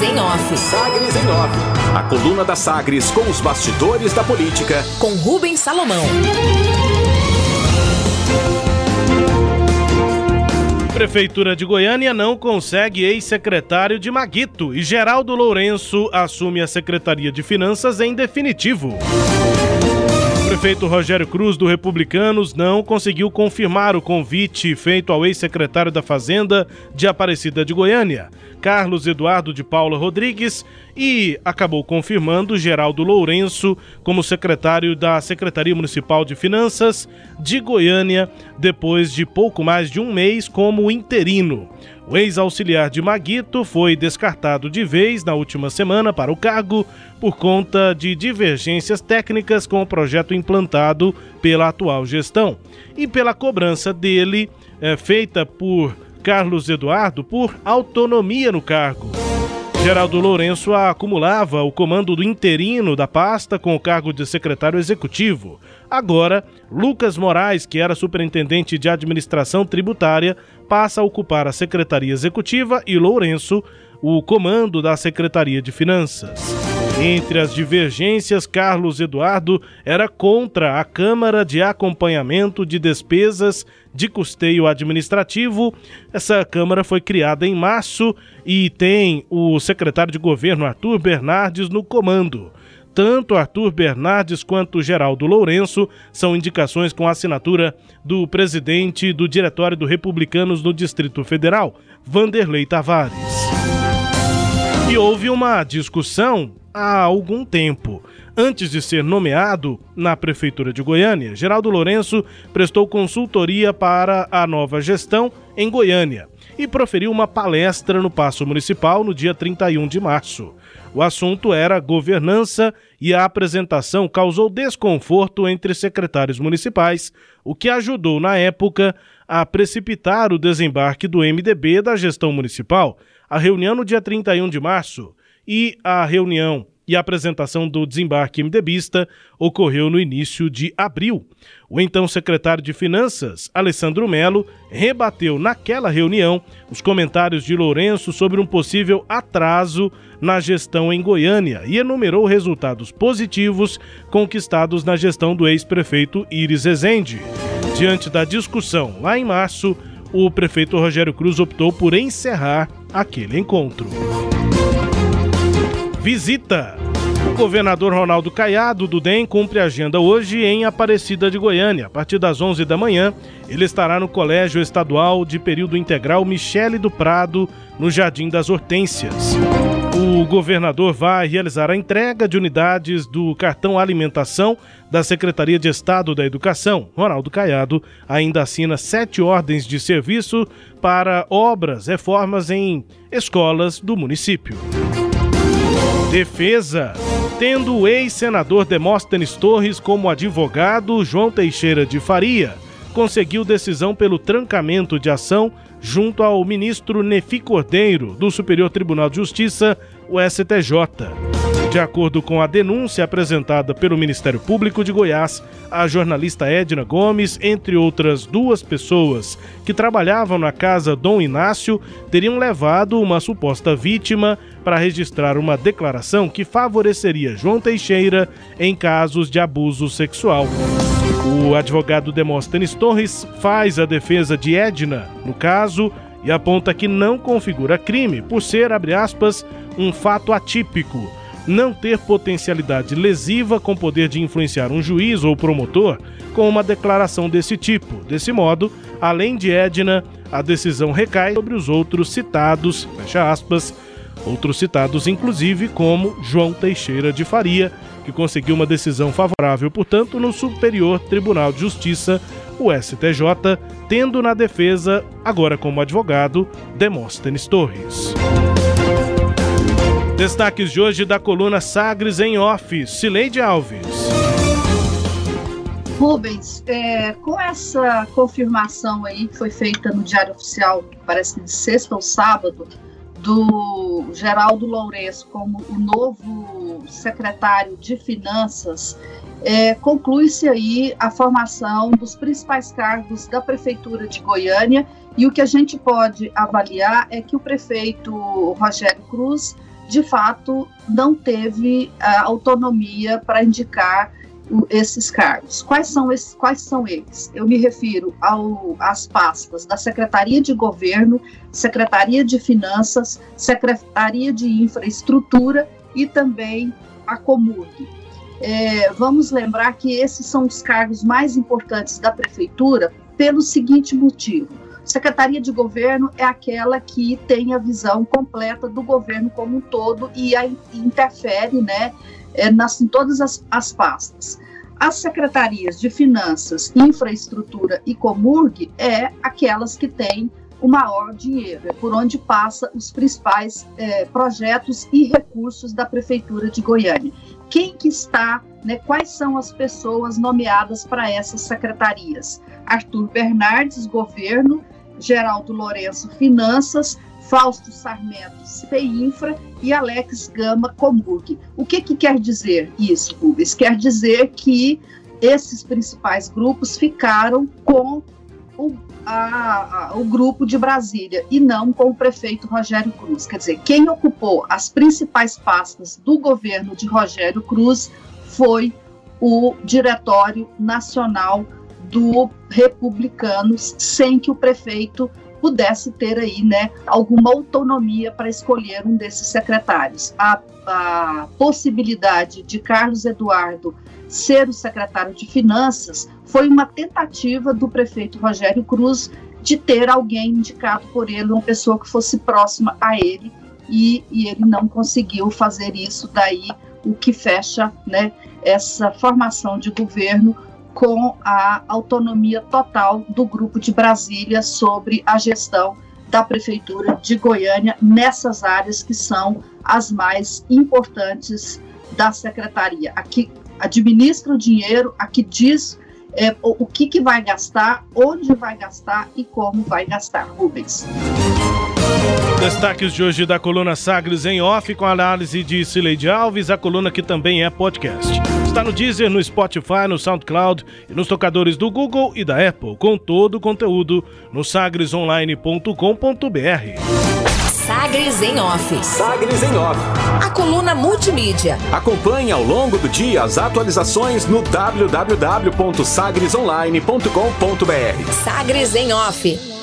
Sagres em Off. Sagres em Off. A coluna da Sagres com os bastidores da política. Com Rubens Salomão. Prefeitura de Goiânia não consegue ex-secretário de Maguito e Geraldo Lourenço assume a Secretaria de Finanças em definitivo. Prefeito Rogério Cruz, do Republicanos, não conseguiu confirmar o convite feito ao ex-secretário da Fazenda de Aparecida de Goiânia. Carlos Eduardo de Paula Rodrigues e acabou confirmando Geraldo Lourenço como secretário da Secretaria Municipal de Finanças de Goiânia, depois de pouco mais de um mês como interino. O ex-auxiliar de Maguito foi descartado de vez na última semana para o cargo por conta de divergências técnicas com o projeto implantado pela atual gestão e pela cobrança dele, é, feita por Carlos Eduardo por autonomia no cargo. Geraldo Lourenço acumulava o comando do interino da pasta com o cargo de secretário executivo. Agora, Lucas Moraes, que era superintendente de administração tributária, passa a ocupar a secretaria executiva e Lourenço o comando da Secretaria de Finanças. Entre as divergências, Carlos Eduardo era contra a Câmara de Acompanhamento de Despesas de Custeio Administrativo. Essa Câmara foi criada em março e tem o secretário de governo Arthur Bernardes no comando. Tanto Arthur Bernardes quanto Geraldo Lourenço são indicações com assinatura do presidente do Diretório do Republicanos no Distrito Federal, Vanderlei Tavares. E houve uma discussão há algum tempo. Antes de ser nomeado na Prefeitura de Goiânia, Geraldo Lourenço prestou consultoria para a nova gestão em Goiânia e proferiu uma palestra no Paço Municipal no dia 31 de março. O assunto era governança e a apresentação causou desconforto entre secretários municipais, o que ajudou, na época, a precipitar o desembarque do MDB da gestão municipal. A reunião no dia 31 de março e a reunião e a apresentação do desembarque MDBista ocorreu no início de abril. O então secretário de Finanças, Alessandro Melo, rebateu naquela reunião os comentários de Lourenço sobre um possível atraso na gestão em Goiânia e enumerou resultados positivos conquistados na gestão do ex-prefeito Iris Rezende. Diante da discussão lá em março, o prefeito Rogério Cruz optou por encerrar aquele encontro. Visita. O governador Ronaldo Caiado do DEM cumpre agenda hoje em Aparecida de Goiânia. A partir das 11 da manhã, ele estará no Colégio Estadual de Período Integral Michele do Prado, no Jardim das Hortênsias. O governador vai realizar a entrega de unidades do cartão alimentação da Secretaria de Estado da Educação. Ronaldo Caiado ainda assina sete ordens de serviço para obras, reformas em escolas do município. Defesa. Tendo o ex-senador Demóstenes Torres como advogado, João Teixeira de Faria conseguiu decisão pelo trancamento de ação junto ao ministro Nefi Cordeiro, do Superior Tribunal de Justiça, o STJ. De acordo com a denúncia apresentada pelo Ministério Público de Goiás, a jornalista Edna Gomes, entre outras duas pessoas que trabalhavam na casa Dom Inácio, teriam levado uma suposta vítima para registrar uma declaração que favoreceria João Teixeira em casos de abuso sexual. O advogado Demóstenes Torres faz a defesa de Edna no caso e aponta que não configura crime por ser, abre aspas, um fato atípico não ter potencialidade lesiva com poder de influenciar um juiz ou promotor com uma declaração desse tipo. Desse modo, além de Edna, a decisão recai sobre os outros citados, fecha aspas, outros citados inclusive como João Teixeira de Faria, que conseguiu uma decisão favorável, portanto, no Superior Tribunal de Justiça, o STJ, tendo na defesa, agora como advogado, Demóstenes Torres. Destaques de hoje da coluna Sagres em Off, Cileide Alves. Rubens, é, com essa confirmação aí que foi feita no Diário Oficial, parece que de sexta ou sábado, do Geraldo Lourenço como o novo secretário de Finanças, é, conclui-se aí a formação dos principais cargos da Prefeitura de Goiânia e o que a gente pode avaliar é que o prefeito Rogério Cruz de fato, não teve a autonomia para indicar esses cargos. Quais são, esses, quais são eles? Eu me refiro ao, às pastas da Secretaria de Governo, Secretaria de Finanças, Secretaria de Infraestrutura e também a Comurg. É, vamos lembrar que esses são os cargos mais importantes da Prefeitura pelo seguinte motivo. Secretaria de Governo é aquela que tem a visão completa do governo como um todo e a, interfere né, é, nas, em todas as, as pastas. As secretarias de Finanças, Infraestrutura e Comurg é aquelas que têm o maior dinheiro, é por onde passa os principais é, projetos e recursos da Prefeitura de Goiânia. Quem que está, né, quais são as pessoas nomeadas para essas secretarias? Arthur Bernardes, Governo, Geraldo Lourenço, Finanças, Fausto Sarmento, CEINFRA e Alex Gama, Comburg. O que, que quer dizer isso, Rubens? Quer dizer que esses principais grupos ficaram com o, a, o grupo de Brasília e não com o prefeito Rogério Cruz. Quer dizer, quem ocupou as principais pastas do governo de Rogério Cruz foi o Diretório Nacional do Republicanos, sem que o prefeito pudesse ter aí, né, alguma autonomia para escolher um desses secretários. A, a possibilidade de Carlos Eduardo ser o secretário de Finanças foi uma tentativa do prefeito Rogério Cruz de ter alguém indicado por ele, uma pessoa que fosse próxima a ele, e, e ele não conseguiu fazer isso, daí o que fecha né, essa formação de governo com a autonomia total do Grupo de Brasília sobre a gestão da Prefeitura de Goiânia nessas áreas que são as mais importantes da Secretaria. Aqui administra o dinheiro, aqui diz é, o, o que, que vai gastar, onde vai gastar e como vai gastar. Rubens. Destaques de hoje da coluna Sagres em off com análise de Cileide Alves, a coluna que também é podcast. Está no Deezer, no Spotify, no SoundCloud e nos tocadores do Google e da Apple, com todo o conteúdo no sagresonline.com.br. Sagres em Off. Sagres em Off. A coluna multimídia. Acompanhe ao longo do dia as atualizações no www.sagresonline.com.br. Sagres em Off.